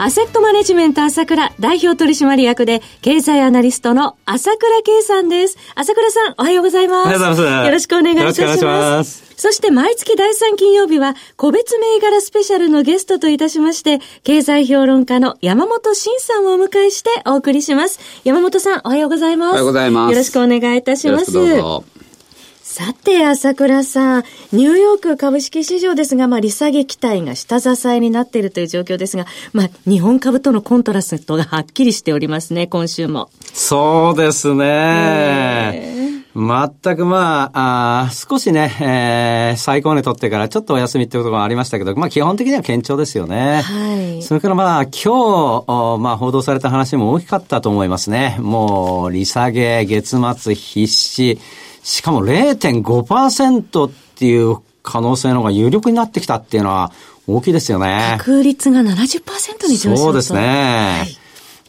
アセットマネジメント朝倉代表取締役で、経済アナリストの朝倉慶さんです。朝倉さん、おはようございます。おはようございます。よろしくお願いいたします。ますそして毎月第3金曜日は、個別銘柄スペシャルのゲストといたしまして、経済評論家の山本伸さんをお迎えしてお送りします。山本さん、おはようございます。おはようございます。よろしくお願いいたします。さて、朝倉さん、ニューヨーク株式市場ですが、まあ、利下げ期待が下支えになっているという状況ですが、まあ、日本株とのコントラストがはっきりしておりますね、今週も。そうですね。全くまあ、あ少しね、えー、最高値取ってからちょっとお休みっていうことがありましたけど、まあ基本的には堅調ですよね。はい。それからまあ今日、まあ報道された話も大きかったと思いますね。もう利下げ、月末必至、しかも0.5%っていう可能性の方が有力になってきたっていうのは大きいですよね。確率が70%に上昇そうですね。はい、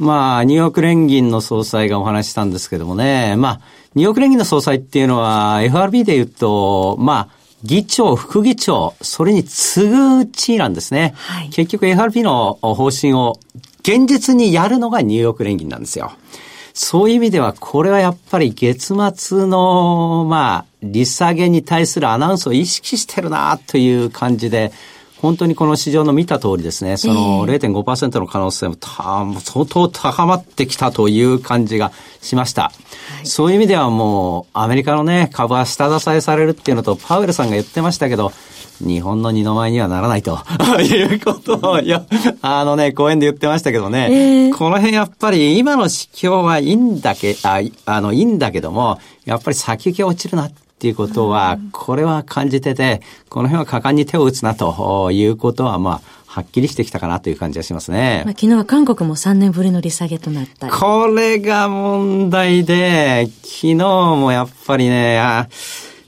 まあ、ニューヨーク連銀の総裁がお話したんですけどもね、まあ、ニューヨーク連銀の総裁っていうのは FRB で言うと、まあ、議長、副議長、それに次ぐ地位なんですね。はい、結局 FRB の方針を現実にやるのがニューヨーク連銀なんですよ。そういう意味では、これはやっぱり月末の、まあ、利下げに対するアナウンスを意識してるなという感じで、本当にこの市場の見た通りですね、その0.5%の可能性も相当高まってきたという感じがしました。はい、そういう意味ではもう、アメリカのね、株は下支えされるっていうのと、パウエルさんが言ってましたけど、日本の二の舞にはならないと。いうことを、いや、あのね、講演で言ってましたけどね、えー、この辺やっぱり今の指標はいいんだけ、ああの、いいんだけども、やっぱり先行き落ちるなっていうことは、これは感じてて、この辺は果敢に手を打つなということは、まあ、はっきりしてきたかなという感じがしますね。まあ、昨日は韓国も3年ぶりの利下げとなったこれが問題で、昨日もやっぱりね、あ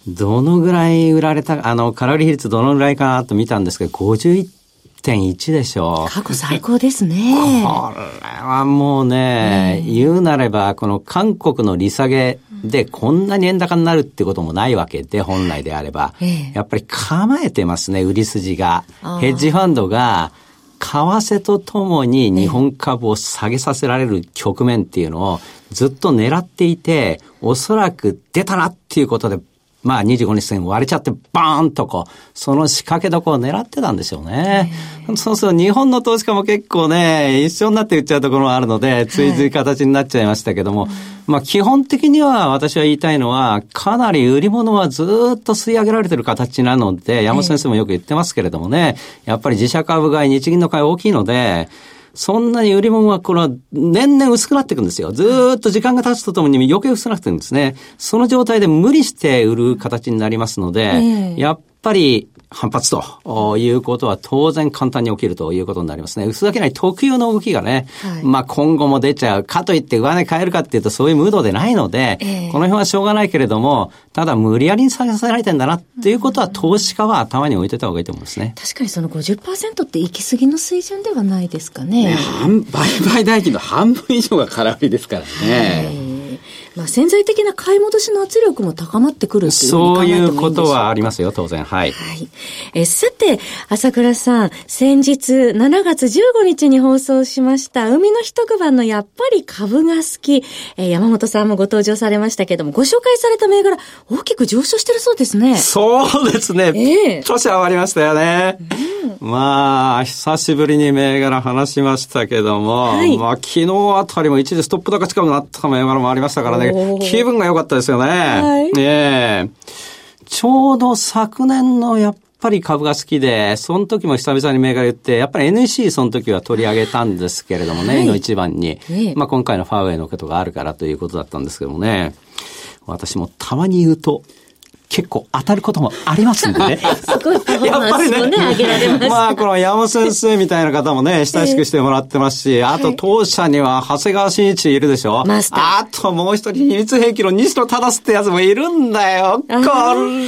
どのぐらい売られた、あの、カロリー比率どのぐらいかなと見たんですけど、51.1でしょう。過去最高ですね。これはもうね、言うなれば、この韓国の利下げでこんなに円高になるってこともないわけで、本来であれば。やっぱり構えてますね、売り筋が。ヘッジファンドが、為替とともに日本株を下げさせられる局面っていうのをずっと狙っていて、おそらく出たなっていうことでまあ25日線割れちゃってバーンとこう、その仕掛けどこを狙ってたんでしょうね。そうすると日本の投資家も結構ね、一緒になって売っちゃうところもあるので、つい。つい形になっちゃいましたけども、はい、まあ基本的には私は言いたいのは、かなり売り物はずっと吸い上げられてる形なので、山本先生もよく言ってますけれどもね、やっぱり自社株買い、日銀の買い大きいので、そんなに売り物はこれは年々薄くなっていくんですよ。ずっと時間が経つとともに余計薄くなっていくんですね。その状態で無理して売る形になりますので、やっぱり反発ということは当然簡単に起きるということになりますね。薄けない特有の動きがね、はい、まあ今後も出ちゃう。かといって上値変えるかっていうとそういうムードでないので、えー、この辺はしょうがないけれども、ただ無理やりに下げさせられてんだなっていうことは投資家は頭に置いてた方がいいと思うんですね。確かにその50%って行き過ぎの水準ではないですかね。ね売買代金の半分以上が空売りですからね。まあ、潜在的な買い戻しの圧力も高まってくるっていうそういうことはありますよ、当然。はい。はい。え、さて、朝倉さん、先日7月15日に放送しました、海の一晩のやっぱり株が好き、えー、山本さんもご登場されましたけども、ご紹介された銘柄、大きく上昇してるそうですね。そうですね。ええー。年上がりましたよね。うん、まあ、久しぶりに銘柄話しましたけども、はい、まあ、昨日あたりも一時ストップ高近くなった銘柄もありましたからね。ね、気分が良かったですよね。はい、ええ。ちょうど昨年のやっぱり株が好きで、その時も久々に銘柄言って、やっぱり NEC その時は取り上げたんですけれどもね、はい、の一番に。まあ今回のファーウェイのことがあるからということだったんですけどもね、私もたまに言うと、結構当たることもありますんでね。すごいパフォーマンスもね、上げられま。まあ、この山本先生みたいな方もね、親しくしてもらってますし、あと当社には長谷川慎一いるでしょマスターあともう一人、秘密兵器の西野忠ってやつもいるんだよ。こ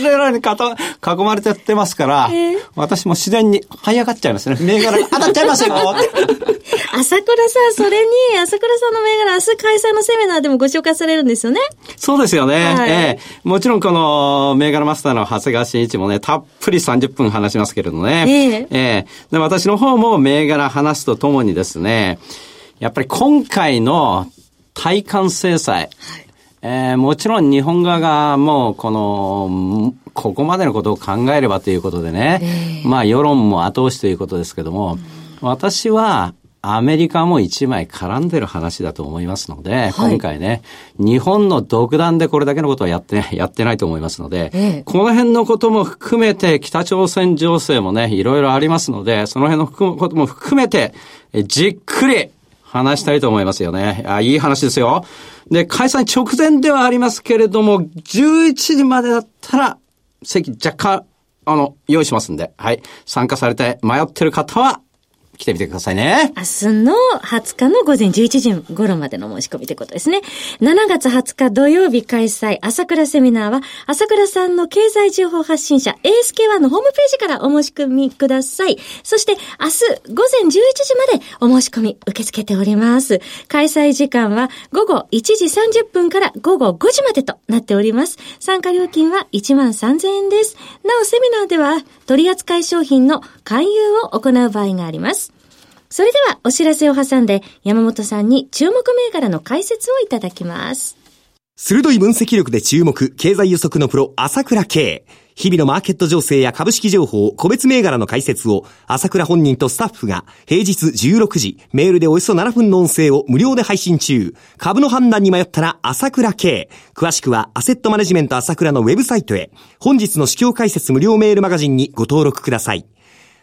れらにかた囲まれてやってますから、私も自然に這い上がっちゃいますね。銘柄が当たっちゃいますよ。朝倉さん、それに、朝倉さんの銘柄、明日開催のセミナーでもご紹介されるんですよね。そうですよね。はいええもちろんこの銘柄マスターの長谷川慎一もね、たっぷり30分話しますけれどね。ええ。えで私の方も銘柄話すとともにですね、やっぱり今回の対韓制裁、えーもちろん日本側がもうこの、ここまでのことを考えればということでね、まあ世論も後押しということですけども、私はアメリカも一枚絡んでる話だと思いますので、今回ね、日本の独断でこれだけのことはやって、やってないと思いますので、ええこの辺のことも含めて北朝鮮情勢もね、いろいろありますので、その辺のことも含めて、えじっくり話したいと思いますよね。あいい話ですよ。で、開催直前ではありますけれども、11時までだったら、席若干、あの、用意しますんで、はい。参加されて迷ってる方は、来てみてくださいね。明日の20日の午前11時頃までの申し込みということですね。7月20日土曜日開催、朝倉セミナーは、朝倉さんの経済情報発信者 ASK1 のホームページからお申し込みください。そして明日午前11時までお申し込み受け付けております。開催時間は午後1時30分から午後5時までとなっております。参加料金は1万3000円です。なおセミナーでは取扱い商品の勧誘を行う場合があります。それではお知らせを挟んで山本さんに注目銘柄の解説をいただきます。鋭い分析力で注目、経済予測のプロ、朝倉慶。日々のマーケット情勢や株式情報、個別銘柄の解説を、朝倉本人とスタッフが、平日16時、メールでおよそ7分の音声を無料で配信中。株の判断に迷ったら、朝倉慶。詳しくは、アセットマネジメント朝倉のウェブサイトへ。本日の市況解説無料メールマガジンにご登録ください。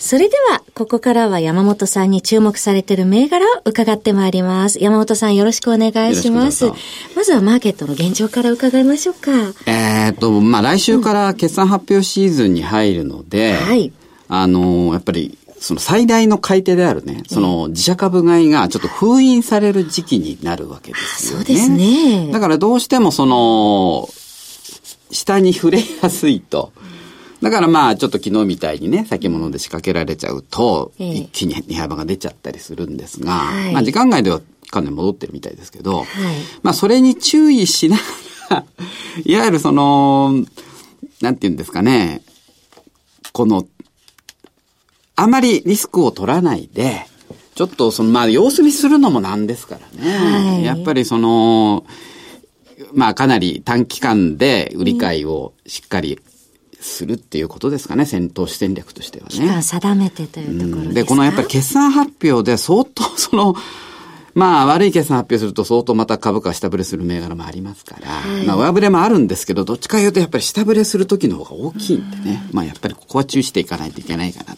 それでは、ここからは山本さんに注目されている銘柄を伺ってまいります。山本さんよろしくお願いします。まずはマーケットの現状から伺いましょうか。えーっと、まあ、来週から決算発表シーズンに入るので、はいあの、やっぱり、その最大の買い手であるね、その自社株買いがちょっと封印される時期になるわけですよね。そうですねだからどうしてもその、下に触れやすいと。だからまあちょっと昨日みたいにね、先物で仕掛けられちゃうと、ええ。一気に値幅が出ちゃったりするんですが、はい。まあ時間外ではかなり戻ってるみたいですけど、はい。まあそれに注意しながら、いわゆるその、なんて言うんですかね、この、あまりリスクを取らないで、ちょっとその、まあ様子見するのもなんですからね。はい。やっぱりその、まあかなり短期間で売り買いをしっかりするっていうことですかね、戦闘戦略としてはね。期間定めてというところですか、で、このやっぱり決算発表で相当その、まあ悪い決算発表すると相当また株価下振れする銘柄もありますから、まあ上振れもあるんですけど、どっちか言うとやっぱり下振れする時の方が大きいんでね、まあやっぱりここは注意していかないといけないかな。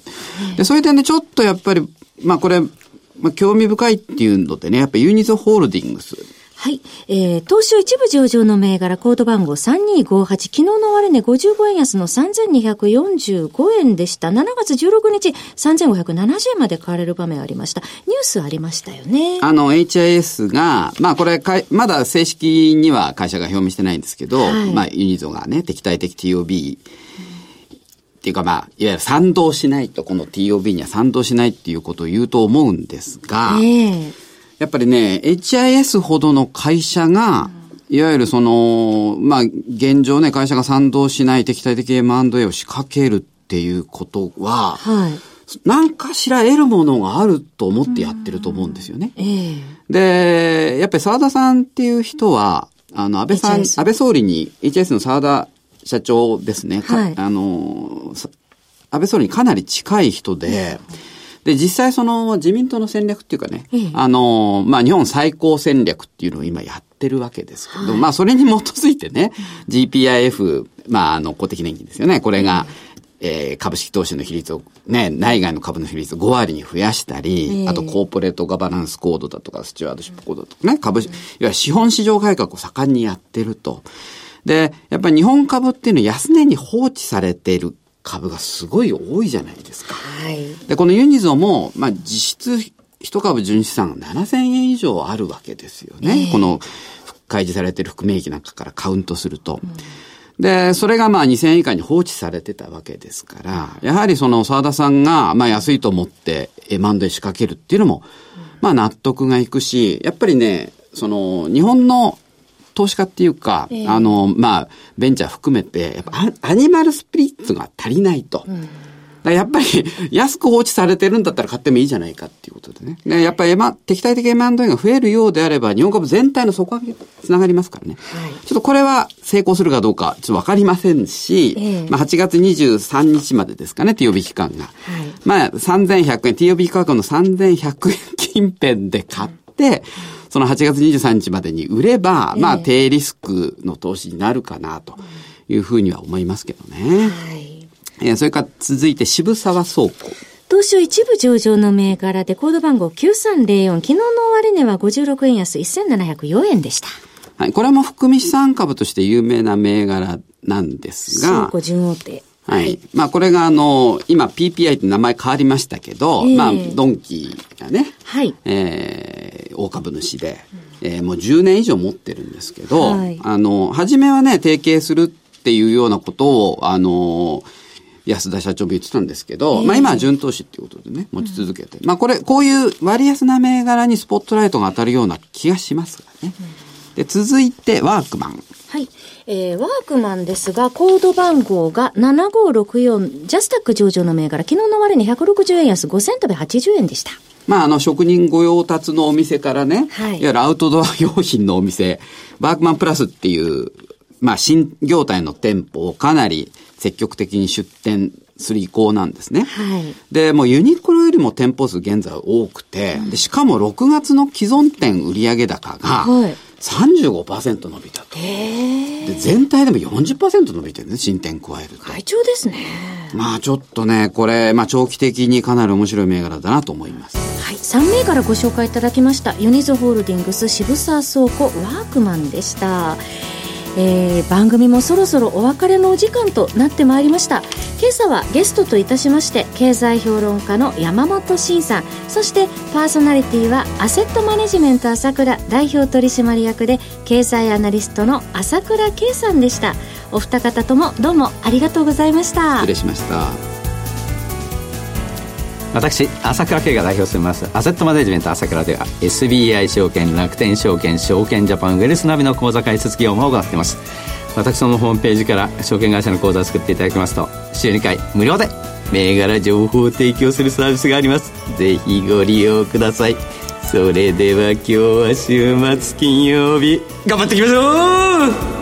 で、それでね、ちょっとやっぱり、まあこれ、まあ興味深いっていうのでね、やっぱユニゾホールディングス。はい。えー、東証一部上場の銘柄、コード番号3258、昨日の終値55円安の3245円でした。7月16日、3570円まで買われる場面ありました。ニュースありましたよね。あの、HIS が、まあこれかい、まだ正式には会社が表明してないんですけど、はいまあユニゾがね、敵対的 TOB、っていうかまあ、いわゆる賛同しないと、この TOB には賛同しないっていうことを言うと思うんですが、ええやっぱりね、HIS ほどの会社が、いわゆるその、まあ、現状ね、会社が賛同しない敵対的 M&A を仕掛けるっていうことは、はい。何かしら得るものがあると思ってやってると思うんですよね。ええで、やっぱり沢田さんっていう人は、あの、安倍さん、HIS 安倍総理に、HS の沢田社長ですね。かはいあの、さ安倍総理にかなり近い人で、で、実際その自民党の戦略っていうかね、あの、まあ、日本最高戦略っていうのを今やってるわけですけど、はい、まあ、それに基づいてね、GPIF、まあ、あの、公的年金ですよね。これが、えー、株式投資の比率を、ね、内外の株の比率を5割に増やしたり、えー、あとコーポレートガバナンスコードだとか、スチュワードシップコードとかね、株、いわゆる資本市場改革を盛んにやってると。で、やっぱり日本株っていうのは安値に放置されている株がすごい多いじゃないですか。はい。で、このユニゾも、まあ、実質一株純資産7000円以上あるわけですよね。えー、この、開示されている含み益なんかからカウントすると。うんで、それがまあ2000円以下に放置されてたわけですから、やはりその沢田さんがまあ安いと思ってマンドで仕掛けるっていうのも、まあ納得がいくし、やっぱりね、その日本の投資家っていうか、えー、あの、まあ、ベンチャー含めて、やっぱアニマルスピリッツが足りないと。うんやっぱり 安く放置されてるんだったら買ってもいいじゃないかっていうことでね。でやっぱり、ま、敵対的 M&A が増えるようであれば、日本株全体の底上げにつながりますからね。はい、ちょっとこれは成功するかどうか、ちょっとわかりませんし、えー、まあ、8月23日までですかね、TOB 期間が。はい、まあ、3100円、TOB 価格の3100円近辺で買って、その8月23日までに売れば、まあ、低リスクの投資になるかな、というふうには思いますけどね。はいえー、それから続いて渋沢倉庫。東証一部上場の銘柄でコード番号9304、昨日の終値は56円安1704円でした。はい。これも含み資産株として有名な銘柄なんですが。倉庫順大手。はい。まあ、これがあの、今 PPI って名前変わりましたけど、えー、まあ、ドンキがね、はい。えー、大株主で、えー、もう10年以上持ってるんですけど、はい、あの、初めはね、提携するっていうようなことを、あの、安田社長も言ってたんですけど、えー、まあ今は順投資っていうことでね、持ち続けて。うん、まあこれ、こういう割安な銘柄にスポットライトが当たるような気がしますがね。うん、で、続いて、ワークマン。はい。えー、ワークマンですが、コード番号が7564、ジャスタック上場の銘柄、昨日の終値160円安、5080円でした。まあ、あの、職人御用達のお店からね、はい、いわゆるアウトドア 用品のお店、ワークマンプラスっていう、まあ、新業態の店舗をかなり積極的に出店する意向なんですね。はい。で、もうユニクロよりも店舗数現在多くて、うん、でしかも6月の既存店売上高が、はい35%伸びたと。で、全体でも40%伸びてるね、新店加えると。会長ですね。まあちょっとね、これ、まあ長期的にかなり面白い銘柄だなと思います。はい、3銘柄ご紹介いただきました。ユニゾホールディングス渋沢倉庫ワークマンでした。えー、番組もそろそろお別れのお時間となってまいりました。今朝はゲストといたしまして経済評論家の山本慎さん。そしてパーソナリティはアセットマネジメント朝倉代表取締役で経済アナリストの朝倉圭さんでした。お二方ともどうもありがとうございました。失礼しました。私朝倉慶が代表していますアセットマネジメント朝倉では SBI 証券楽天証券証券ジャパンウェルスナビの口座開設業務を行っています。私のホームページから証券会社の口座を作っていただきますと週2回無料で銘柄情報を提供するサービスがあります。ぜひご利用ください。それでは今日は週末金曜日。頑張っていきましょう